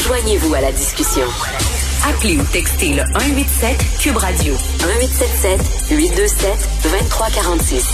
Joignez-vous à la discussion. Appelez ou textez le 187 Cube Radio 1877 827 2346.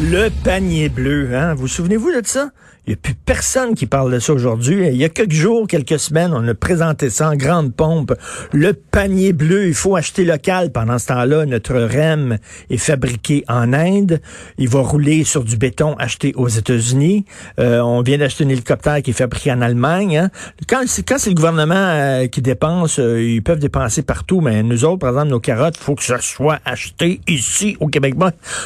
Le panier bleu, hein? Vous souvenez-vous de ça? Il n'y a plus personne qui parle de ça aujourd'hui. Il y a quelques jours, quelques semaines, on a présenté ça en grande pompe. Le panier bleu, il faut acheter local. Pendant ce temps-là, notre REM est fabriqué en Inde. Il va rouler sur du béton acheté aux États-Unis. Euh, on vient d'acheter un hélicoptère qui est fabriqué en Allemagne. Hein. Quand, c'est, quand c'est le gouvernement euh, qui dépense, euh, ils peuvent dépenser partout, mais nous autres, par exemple, nos carottes, il faut que ça soit acheté ici au Québec.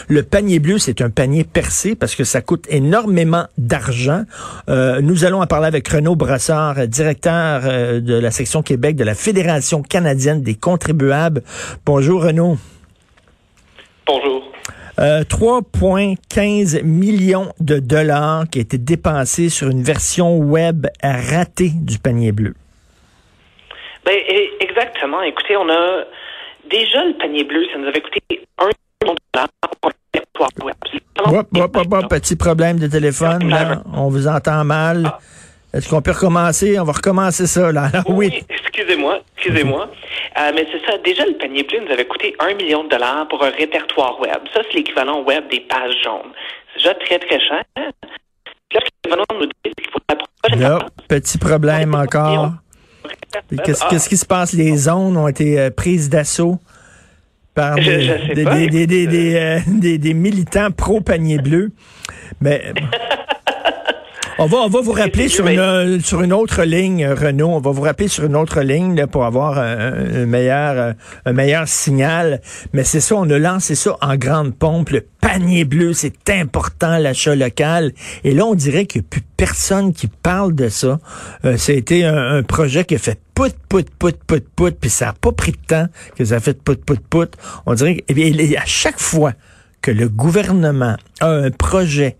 le panier bleu, c'est un panier percé parce que ça coûte énormément d'argent euh, nous allons en parler avec Renaud Brassard, directeur euh, de la section Québec de la Fédération canadienne des contribuables. Bonjour Renaud. Bonjour. 3,15 euh, millions de dollars qui a été dépensés sur une version web ratée du panier bleu. Ben, exactement. Écoutez, on a déjà le panier bleu, ça nous avait coûté 1 million de dollars petit problème de téléphone, là. On vous entend mal. Ah. Est-ce qu'on peut recommencer? On va recommencer ça, là. oui. Excusez-moi, excusez-moi. Euh, mais c'est ça. Déjà, le panier bleu nous avait coûté un million de dollars pour un répertoire web. Ça, c'est l'équivalent web des pages jaunes. C'est déjà très, très cher. nous dit qu'il faut la petit problème encore. Qu'est-ce qui se passe? Les zones ont été euh, prises d'assaut par des, militants pro-panier bleu. Mais on va, on va vous rappeler sur une, sur une autre ligne, Renault. On va vous rappeler sur une autre ligne pour avoir un, meilleur, un meilleur signal. Mais c'est ça, on a lancé ça en grande pompe. Le panier bleu, c'est important, l'achat local. Et là, on dirait qu'il n'y a plus personne qui parle de ça. Euh, ça a été un, projet qui a fait pout, pout, pout, pout, pout, puis ça n'a pas pris de temps que ça a fait pout, pout, pout. On dirait que, eh à chaque fois que le gouvernement a un projet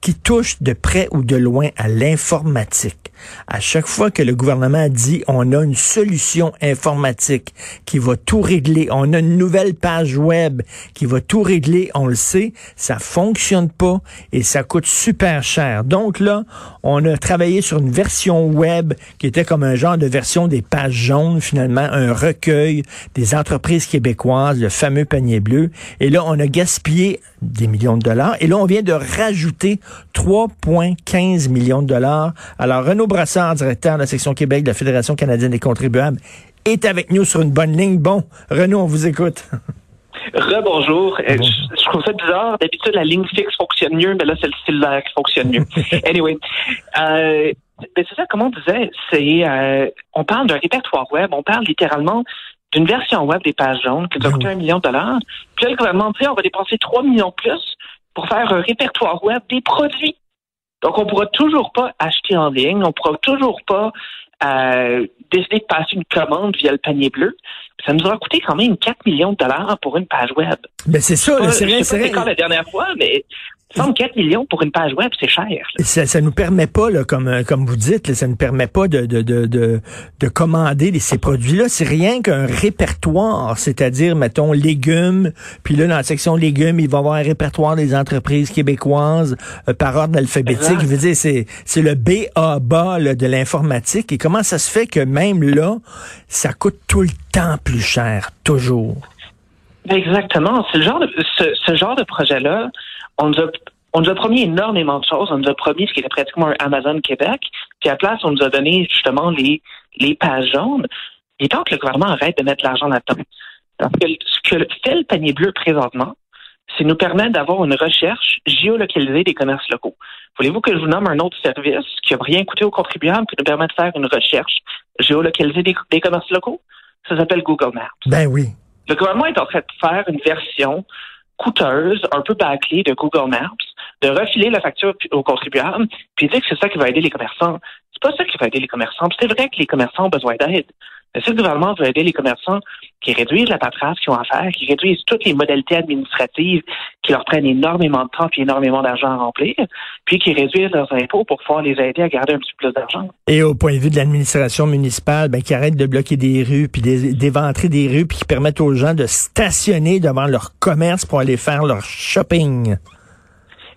qui touche de près ou de loin à l'informatique. À chaque fois que le gouvernement dit on a une solution informatique qui va tout régler, on a une nouvelle page web qui va tout régler, on le sait, ça fonctionne pas et ça coûte super cher. Donc là, on a travaillé sur une version web qui était comme un genre de version des pages jaunes finalement, un recueil des entreprises québécoises, le fameux panier bleu. Et là, on a gaspillé des millions de dollars. Et là, on vient de rajouter 3,15 millions de dollars. Alors, Renaud Brassard, directeur de la section Québec de la Fédération canadienne des contribuables, est avec nous sur une bonne ligne. Bon, Renaud, on vous écoute. Rebonjour. Euh, je, trouve ça bizarre. D'habitude, la ligne fixe fonctionne mieux, mais là, c'est le cellulaire qui fonctionne mieux. anyway. Euh, ben, c'est ça, comme on disait, c'est euh, on parle d'un répertoire web, on parle littéralement d'une version web des pages jaunes qui doit ben coûter un million de dollars. Puis là, le gouvernement dit on va dépenser 3 millions plus pour faire un répertoire web des produits. Donc, on ne pourra toujours pas acheter en ligne, on ne pourra toujours pas euh, décider de passer une commande via le panier bleu. Ça nous aura coûté quand même 4 millions de dollars pour une page web. Mais ben, c'est ça, c'est vrai, c'est la dernière fois, mais 4 millions pour une page web, c'est cher. Ça, ça nous permet pas, là, comme, euh, comme vous dites, ça ne permet pas de, de, de, de, de commander ces produits-là. C'est rien qu'un répertoire, c'est-à-dire, mettons, légumes, puis là, dans la section légumes, il va y avoir un répertoire des entreprises québécoises euh, par ordre alphabétique. Je veux dire, c'est, c'est le B.A.B.A. de l'informatique. Et comment ça se fait que même là, ça coûte tout le temps plus cher, toujours? Exactement. C'est le genre de, ce, ce genre de projet-là on nous a on nous a promis énormément de choses. On nous a promis ce qui était pratiquement un Amazon Québec. Puis à place, on nous a donné justement les, les pages jaunes. Et tant que le gouvernement arrête de mettre l'argent là-dedans. Parce que ce que fait le panier bleu présentement, c'est nous permettre d'avoir une recherche géolocalisée des commerces locaux. Voulez-vous que je vous nomme un autre service qui n'a rien coûté aux contribuables qui nous permet de faire une recherche géolocalisée des, des commerces locaux? Ça s'appelle Google Maps. Ben oui. Le gouvernement est en train de faire une version coûteuse, un peu bâclée de Google Maps, de refiler la facture aux contribuables, puis dire que c'est ça qui va aider les commerçants. C'est pas ça qui va aider les commerçants. C'est vrai que les commerçants ont besoin d'aide. Mais si le gouvernement veut aider les commerçants qui réduisent la paperasse qu'ils ont à faire, qui réduisent toutes les modalités administratives qui leur prennent énormément de temps et énormément d'argent à remplir, puis qui réduisent leurs impôts pour pouvoir les aider à garder un petit peu plus d'argent. Et au point de vue de l'administration municipale, ben, qui arrête de bloquer des rues, puis d'éventrer des rues, puis qui permettent aux gens de stationner devant leur commerce pour aller faire leur shopping.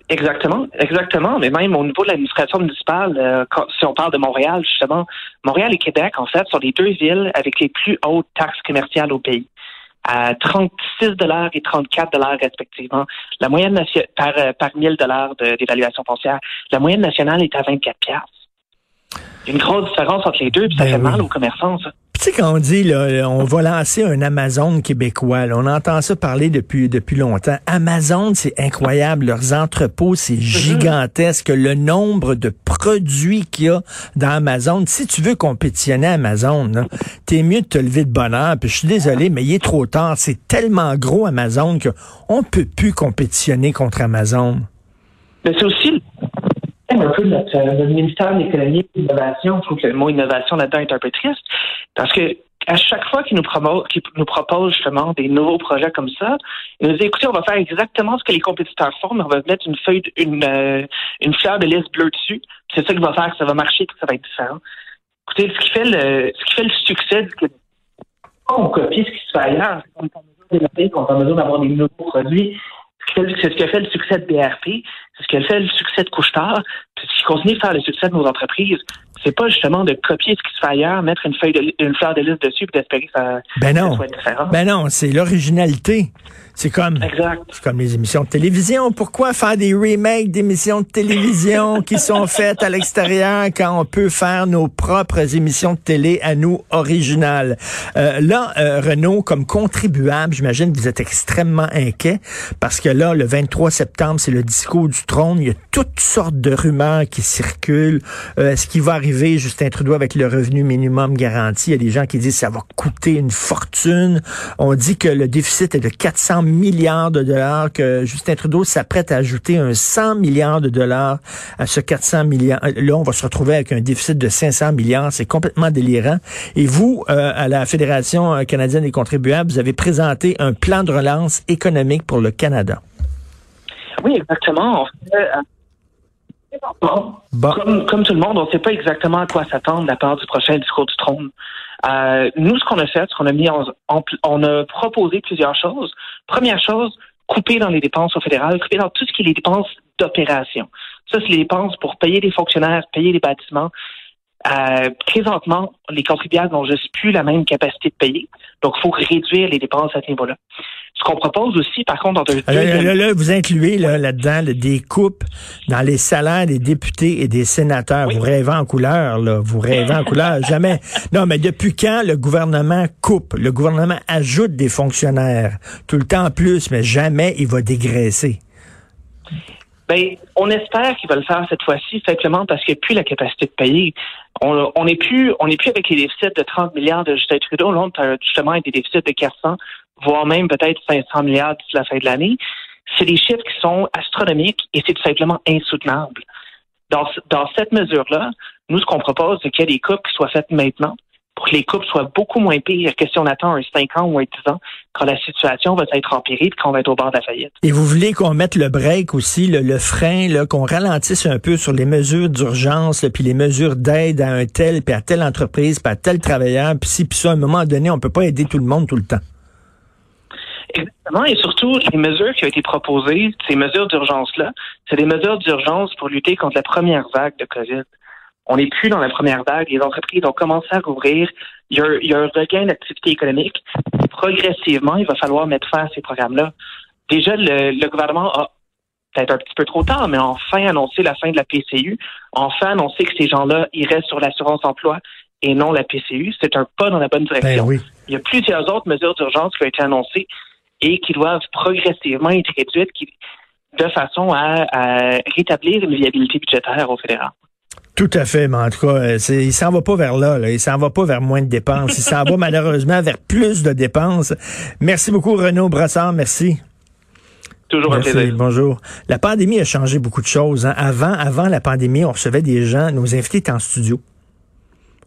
Exactement, exactement. Mais même au niveau de l'administration municipale, euh, si on parle de Montréal, justement, Montréal et Québec, en fait, sont les deux villes avec les plus hautes taxes commerciales au pays. À 36 dollars et 34 dollars respectivement. La moyenne par, euh, par 1000 dollars d'évaluation foncière. La moyenne nationale est à 24 piastres. Une grosse différence entre les deux, puis ça ben fait mal aux commerçants, ça. Tu sais, quand on dit, là, on va lancer un Amazon québécois, on entend ça parler depuis, depuis longtemps. Amazon, c'est incroyable. Leurs entrepôts, c'est mhm. gigantesque. Le nombre de produits qu'il y a dans Amazon. Si tu veux compétitionner Amazon, t'es mieux de te lever de bonheur. Puis je suis désolé, mais il est trop tard. C'est tellement gros Amazon qu'on peut plus compétitionner contre Amazon. Mais c'est aussi un peu notre, ministère de l'économie et de l'innovation. Je trouve que le mot innovation là-dedans est un peu triste parce que à chaque fois qu'ils nous, nous proposent justement des nouveaux projets comme ça, ils nous disent écoutez, on va faire exactement ce que les compétiteurs font, mais on va mettre une feuille, une, euh, une fleur de liste bleue dessus. C'est ça qui va faire que ça va marcher, que ça va être différent. Écoutez, ce qui fait le, ce qui fait le succès, c'est que on copie ce qui se fait ailleurs. On est en mesure est en mesure d'avoir des nouveaux produits. C'est ce qui a fait le succès de BRP, c'est ce qui a fait le succès de Couchetard, c'est ce qui continue de faire le succès de nos entreprises c'est pas justement de copier ce qui se fait ailleurs, mettre une feuille de, une fleur de liste dessus et d'espérer que ça, ben non. soit différent. Ben non, c'est l'originalité. C'est comme, c'est comme les émissions de télévision. Pourquoi faire des remakes d'émissions de télévision qui sont faites à l'extérieur quand on peut faire nos propres émissions de télé à nous originales? Euh, là, euh, Renaud, comme contribuable, j'imagine que vous êtes extrêmement inquiet parce que là, le 23 septembre, c'est le discours du trône. Il y a toutes sortes de rumeurs qui circulent. Euh, Est-ce qu'il va arriver, Justin Trudeau, avec le revenu minimum garanti? Il y a des gens qui disent que ça va coûter une fortune. On dit que le déficit est de 400 milliards de dollars, que Justin Trudeau s'apprête à ajouter un 100 milliards de dollars à ce 400 milliards. Là, on va se retrouver avec un déficit de 500 milliards. C'est complètement délirant. Et vous, euh, à la Fédération canadienne des contribuables, vous avez présenté un plan de relance économique pour le Canada. Oui, exactement. Comme, comme, tout le monde, on ne sait pas exactement à quoi s'attendre de la part du prochain discours du trône. Euh, nous, ce qu'on a fait, ce qu'on a mis en, on a proposé plusieurs choses. Première chose, couper dans les dépenses au fédéral, couper dans tout ce qui est les dépenses d'opération. Ça, c'est les dépenses pour payer les fonctionnaires, payer les bâtiments. Euh, présentement, les contribuables n'ont juste plus la même capacité de payer. Donc, il faut réduire les dépenses à ce niveau-là. Ce qu'on propose aussi, par contre, dans là, là, vous incluez là-dedans des coupes dans les salaires des députés et des sénateurs. Vous rêvez en couleur, là. Vous rêvez en couleur. Jamais. Non, mais depuis quand le gouvernement coupe? Le gouvernement ajoute des fonctionnaires. Tout le temps plus, mais jamais il va dégraisser. Ben, on espère qu'il va le faire cette fois-ci, simplement parce qu'il n'y a plus la capacité de payer. On n'est plus, on n'est plus avec les déficits de 30 milliards de Justin Trudeau. Là, on a justement avec des déficits de 400 voire même peut-être 500 milliards d'ici la fin de l'année. C'est des chiffres qui sont astronomiques et c'est tout simplement insoutenable. Dans, dans cette mesure-là, nous, ce qu'on propose, c'est qu'il y ait des coupes qui soient faites maintenant pour que les coupes soient beaucoup moins pires que si on attend un 5 ans ou un 10 ans, quand la situation va être empirée et qu'on va être au bord de la faillite. Et vous voulez qu'on mette le break aussi, le, frein, qu'on ralentisse un peu sur les mesures d'urgence, puis les mesures d'aide à un tel, puis à telle entreprise, puis à tel travailleur, puis si, puis ça, à un moment donné, on peut pas aider tout le monde tout le temps. Et surtout, les mesures qui ont été proposées, ces mesures d'urgence-là, c'est des mesures d'urgence pour lutter contre la première vague de COVID. On n'est plus dans la première vague. Les entreprises ont commencé à rouvrir. Il y a, un regain d'activité économique. Progressivement, il va falloir mettre fin à ces programmes-là. Déjà, le, gouvernement a peut-être un petit peu trop tard, mais enfin annoncé la fin de la PCU, enfin annoncé que ces gens-là iraient sur l'assurance emploi et non la PCU. C'est un pas dans la bonne direction. Ben il y a plusieurs autres mesures d'urgence qui ont été annoncées et qui doivent progressivement être réduites de façon à, rétablir une viabilité budgétaire au fédéral. Tout à fait, mais en tout cas, euh, il s'en va pas vers là, là. il s'en va pas vers moins de dépenses, il s'en va malheureusement vers plus de dépenses. Merci beaucoup Renaud Brassard, merci. Toujours un plaisir. Bonjour. La pandémie a changé beaucoup de choses. Hein. Avant, avant la pandémie, on recevait des gens, nos invités étaient en studio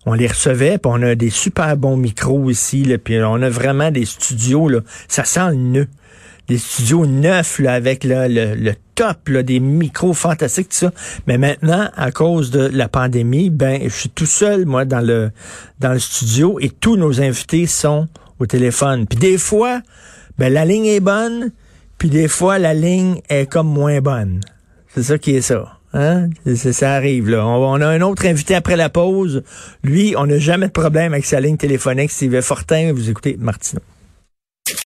on les recevait, puis on a des super bons micros ici, là, puis on a vraiment des studios, là, ça sent le nœud. Des studios neufs là, avec le, le, top, là, des micros fantastiques, tout ça. Mais maintenant, à cause de la pandémie, ben, je suis tout seul, moi, dans le, dans le studio et tous nos invités sont au téléphone. Puis des fois, ben, la ligne est bonne, puis des fois, la ligne est comme moins bonne. C'est ça qui est ça. Hein? Ça arrive, là. On, a un autre invité après la pause. Lui, on n'a jamais de problème avec sa ligne téléphonique. Steve Fortin, vous écoutez Martineau.